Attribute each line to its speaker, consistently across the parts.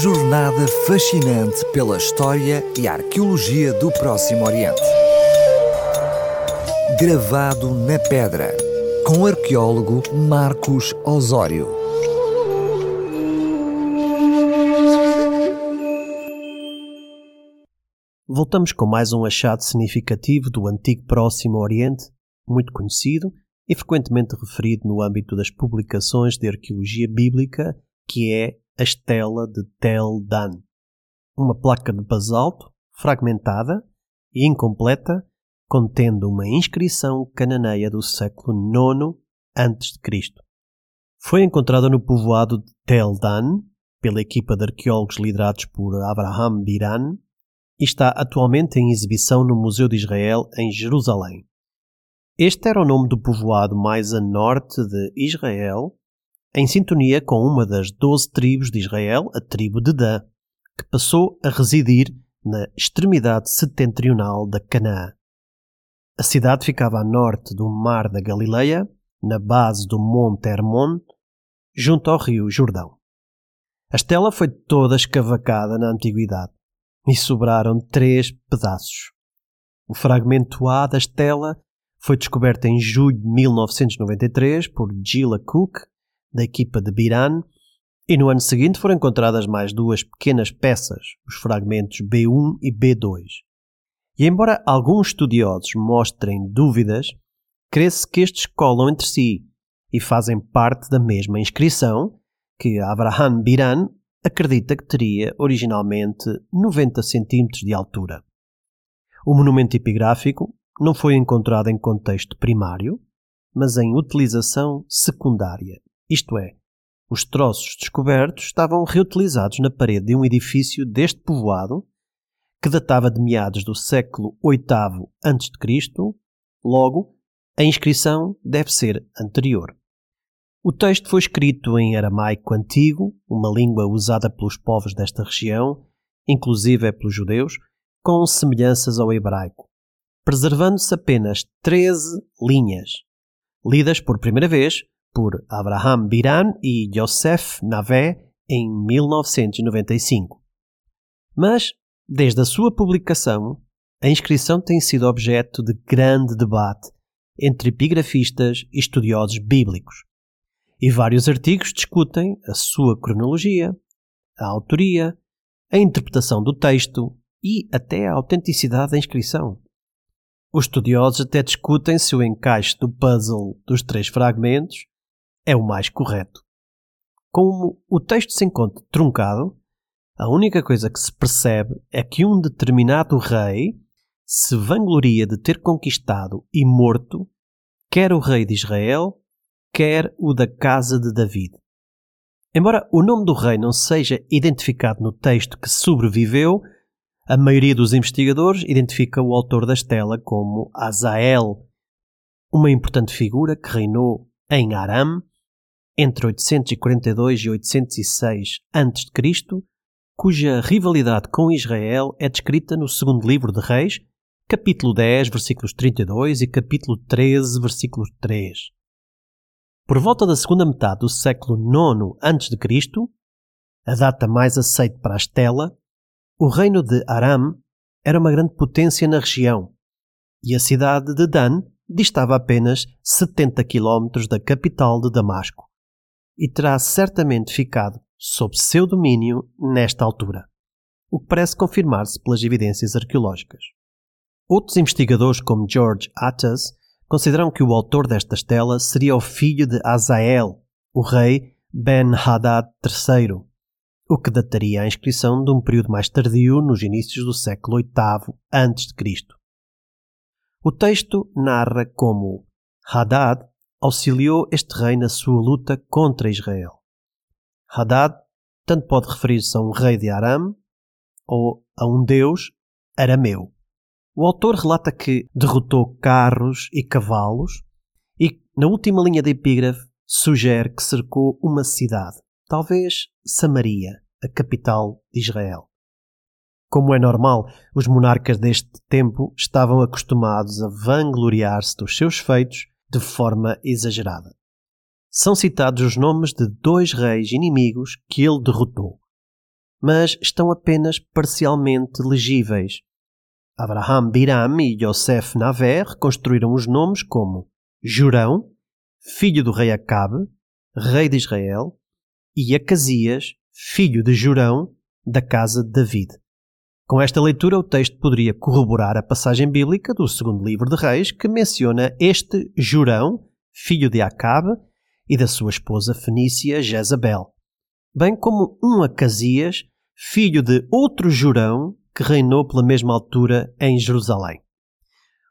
Speaker 1: jornada fascinante pela história e arqueologia do Próximo Oriente. Gravado na pedra, com o arqueólogo Marcos Osório.
Speaker 2: Voltamos com mais um achado significativo do antigo Próximo Oriente, muito conhecido e frequentemente referido no âmbito das publicações de arqueologia bíblica, que é a estela de Tel Dan, uma placa de basalto fragmentada e incompleta, contendo uma inscrição cananeia do século IX a.C. Foi encontrada no povoado de Tel Dan pela equipa de arqueólogos liderados por Abraham Biran e está atualmente em exibição no Museu de Israel em Jerusalém. Este era o nome do povoado mais a norte de Israel, em sintonia com uma das doze tribos de Israel, a tribo de Dan, que passou a residir na extremidade setentrional da Canaã. A cidade ficava a norte do Mar da Galileia, na base do Monte Hermon, junto ao rio Jordão. A estela foi toda escavacada na antiguidade e sobraram três pedaços. O fragmento A da estela foi descoberta em julho de 1993 por Gila Cook, da equipa de Biran, e no ano seguinte foram encontradas mais duas pequenas peças, os fragmentos B1 e B2. E embora alguns estudiosos mostrem dúvidas, crê-se que estes colam entre si e fazem parte da mesma inscrição que Abraham Biran acredita que teria originalmente 90 cm de altura. O monumento epigráfico não foi encontrado em contexto primário, mas em utilização secundária. Isto é, os troços descobertos estavam reutilizados na parede de um edifício deste povoado, que datava de meados do século VIII a.C., logo, a inscrição deve ser anterior. O texto foi escrito em aramaico antigo, uma língua usada pelos povos desta região, inclusive pelos judeus, com semelhanças ao hebraico preservando-se apenas 13 linhas, lidas por primeira vez por Abraham Biran e Yosef Navé em 1995. Mas, desde a sua publicação, a inscrição tem sido objeto de grande debate entre epigrafistas e estudiosos bíblicos, e vários artigos discutem a sua cronologia, a autoria, a interpretação do texto e até a autenticidade da inscrição. Os estudiosos até discutem se o encaixe do puzzle dos três fragmentos é o mais correto. Como o texto se encontra truncado, a única coisa que se percebe é que um determinado rei se vangloria de ter conquistado e morto quer o rei de Israel, quer o da casa de David. Embora o nome do rei não seja identificado no texto que sobreviveu, a maioria dos investigadores identifica o autor da estela como Azael, uma importante figura que reinou em Aram entre 842 e 806 a.C., cuja rivalidade com Israel é descrita no segundo livro de Reis, capítulo 10, versículos 32 e capítulo 13, versículo 3. Por volta da segunda metade do século IX a.C., a data mais aceita para a estela, o reino de Aram era uma grande potência na região e a cidade de Dan distava apenas 70 km da capital de Damasco e terá certamente ficado sob seu domínio nesta altura, o que parece confirmar-se pelas evidências arqueológicas. Outros investigadores, como George Attas, consideram que o autor desta estela seria o filho de Azael, o rei Ben-Hadad III, o que dataria a inscrição de um período mais tardio, nos inícios do século VIII a.C. O texto narra como Hadad auxiliou este rei na sua luta contra Israel. Hadad tanto pode referir-se a um rei de Aram ou a um deus arameu. O autor relata que derrotou carros e cavalos e, na última linha da epígrafe, sugere que cercou uma cidade, talvez Samaria, a capital de Israel. Como é normal, os monarcas deste tempo estavam acostumados a vangloriar-se dos seus feitos de forma exagerada. São citados os nomes de dois reis inimigos que ele derrotou: mas estão apenas parcialmente legíveis. Abraham Biram e Yosef Naver construíram os nomes como Jurão, filho do rei Acabe, rei de Israel, e Acasias, filho de Jurão, da casa de David. Com esta leitura, o texto poderia corroborar a passagem bíblica do segundo livro de Reis, que menciona este Jurão, filho de Acabe, e da sua esposa fenícia Jezabel, bem como um Acasias, filho de outro Jurão, que reinou pela mesma altura em Jerusalém.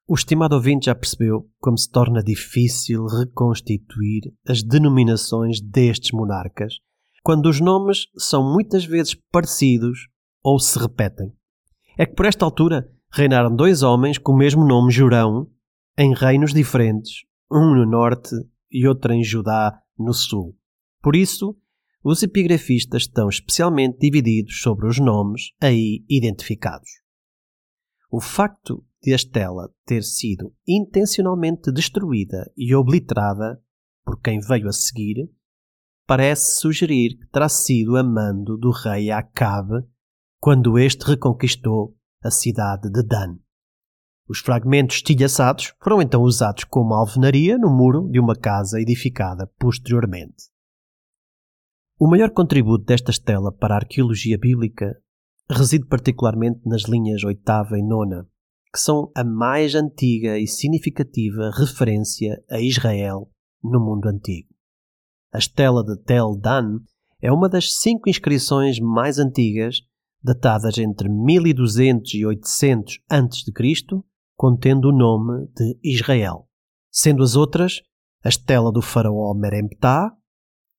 Speaker 2: O estimado ouvinte já percebeu como se torna difícil reconstituir as denominações destes monarcas, quando os nomes são muitas vezes parecidos ou se repetem. É que por esta altura reinaram dois homens com o mesmo nome Jurão, em reinos diferentes, um no norte e outro em Judá, no sul. Por isso, os epigrafistas estão especialmente divididos sobre os nomes aí identificados. O facto de a estela ter sido intencionalmente destruída e obliterada por quem veio a seguir parece sugerir que terá sido a mando do rei Acabe quando este reconquistou a cidade de Dan. Os fragmentos estilhaçados foram então usados como alvenaria no muro de uma casa edificada posteriormente. O maior contributo desta estela para a arqueologia bíblica reside particularmente nas linhas oitava e nona, que são a mais antiga e significativa referência a Israel no mundo antigo. A estela de Tel Dan é uma das cinco inscrições mais antigas, datadas entre 1200 e 800 a.C., contendo o nome de Israel, sendo as outras a estela do faraó Meremptah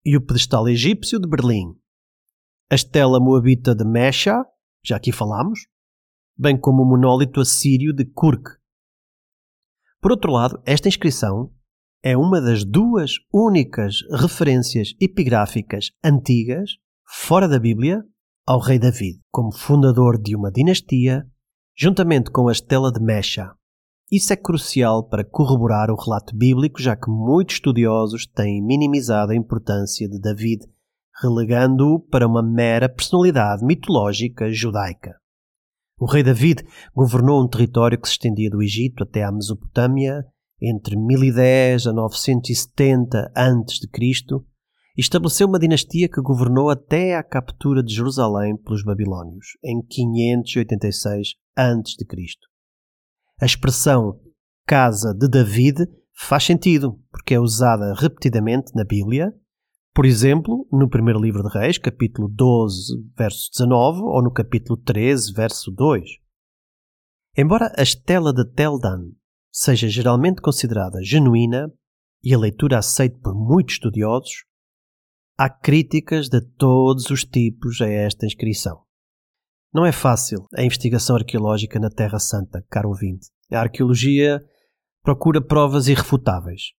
Speaker 2: e o pedestal egípcio de Berlim, a estela moabita de Mesha, já aqui falamos, bem como o monólito assírio de Kurk. Por outro lado, esta inscrição é uma das duas únicas referências epigráficas antigas, fora da Bíblia, ao rei David, como fundador de uma dinastia juntamente com a estela de Mesha. Isso é crucial para corroborar o relato bíblico, já que muitos estudiosos têm minimizado a importância de David, relegando-o para uma mera personalidade mitológica judaica. O rei David governou um território que se estendia do Egito até à Mesopotâmia entre 1010 a 970 a.C. estabeleceu uma dinastia que governou até à captura de Jerusalém pelos babilônios em 586 a.C. A expressão casa de David faz sentido, porque é usada repetidamente na Bíblia, por exemplo, no primeiro livro de Reis, capítulo 12, verso 19, ou no capítulo 13, verso 2. Embora a estela de Teldan seja geralmente considerada genuína e a leitura aceita por muitos estudiosos, há críticas de todos os tipos a esta inscrição. Não é fácil a investigação arqueológica na Terra Santa, caro ouvinte. A arqueologia procura provas irrefutáveis.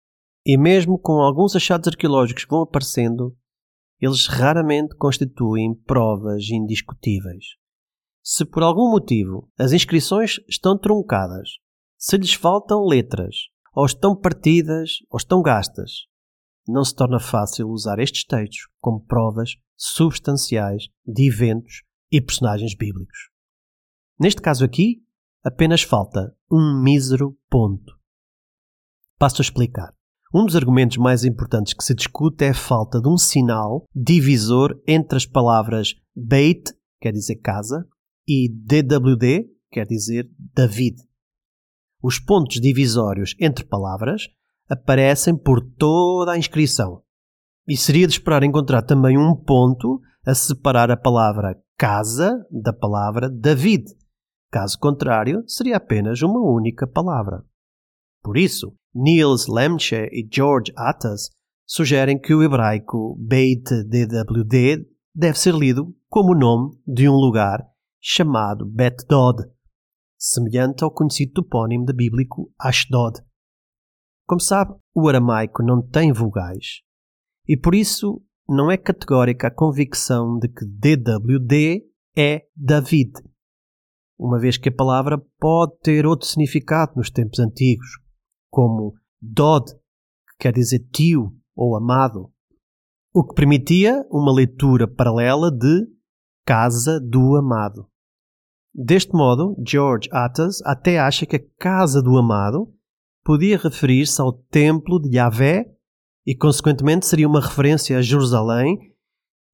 Speaker 2: E mesmo com alguns achados arqueológicos que vão aparecendo, eles raramente constituem provas indiscutíveis. Se por algum motivo as inscrições estão truncadas, se lhes faltam letras, ou estão partidas ou estão gastas, não se torna fácil usar estes textos como provas substanciais de eventos e personagens bíblicos. Neste caso aqui, apenas falta um mísero ponto. Passo a explicar. Um dos argumentos mais importantes que se discute é a falta de um sinal divisor entre as palavras Beit, quer dizer casa, e DWD, quer dizer David. Os pontos divisórios entre palavras aparecem por toda a inscrição. E seria de esperar encontrar também um ponto a separar a palavra casa da palavra David. Caso contrário, seria apenas uma única palavra. Por isso, Niels Lemche e George Attas sugerem que o hebraico Beit DWD deve ser lido como o nome de um lugar chamado Bet Dod, semelhante ao conhecido topónimo da bíblico Ashdod. Como sabe, o aramaico não tem vogais e por isso não é categórica a convicção de que DWD é David, uma vez que a palavra pode ter outro significado nos tempos antigos, como Dod, que quer dizer tio ou amado, o que permitia uma leitura paralela de Casa do Amado. Deste modo, George Atas até acha que a Casa do Amado podia referir-se ao Templo de Yahvé e, consequentemente, seria uma referência a Jerusalém,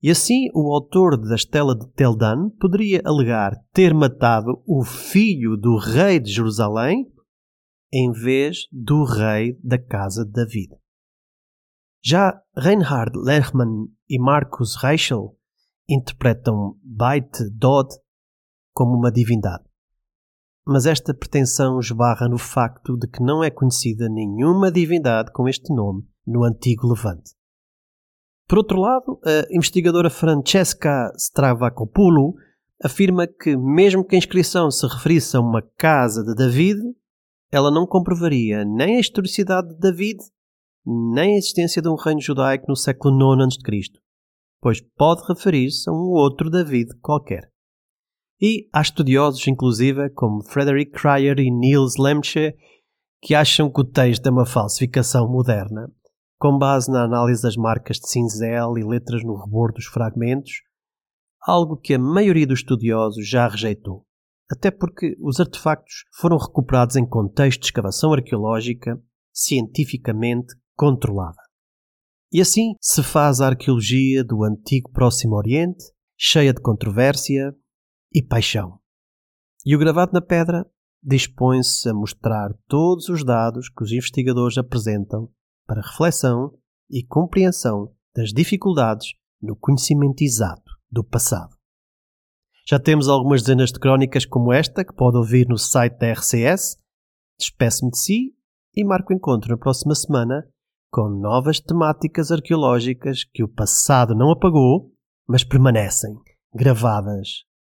Speaker 2: e assim o autor da Estela de Teldan poderia alegar ter matado o filho do rei de Jerusalém em vez do rei da casa de David. Já Reinhard Lehmann e Marcus Reichel interpretam Beit Dod como uma divindade. Mas esta pretensão esbarra no facto de que não é conhecida nenhuma divindade com este nome no antigo Levante. Por outro lado, a investigadora Francesca Stravakopoulou afirma que, mesmo que a inscrição se referisse a uma casa de David, ela não comprovaria nem a historicidade de David, nem a existência de um reino judaico no século IX a.C., pois pode referir-se a um outro David qualquer. E há estudiosos, inclusive, como Frederick Cryer e Niels Lemche, que acham que o texto é uma falsificação moderna, com base na análise das marcas de cinzel e letras no rebordo dos fragmentos, algo que a maioria dos estudiosos já rejeitou, até porque os artefactos foram recuperados em contexto de escavação arqueológica cientificamente controlada. E assim se faz a arqueologia do antigo Próximo Oriente, cheia de controvérsia, e paixão. E o gravado na pedra dispõe-se a mostrar todos os dados que os investigadores apresentam para reflexão e compreensão das dificuldades no conhecimento exato do passado. Já temos algumas dezenas de crónicas como esta que pode ouvir no site da RCS. Despeço-me de si e marco encontro na próxima semana com novas temáticas arqueológicas que o passado não apagou, mas permanecem gravadas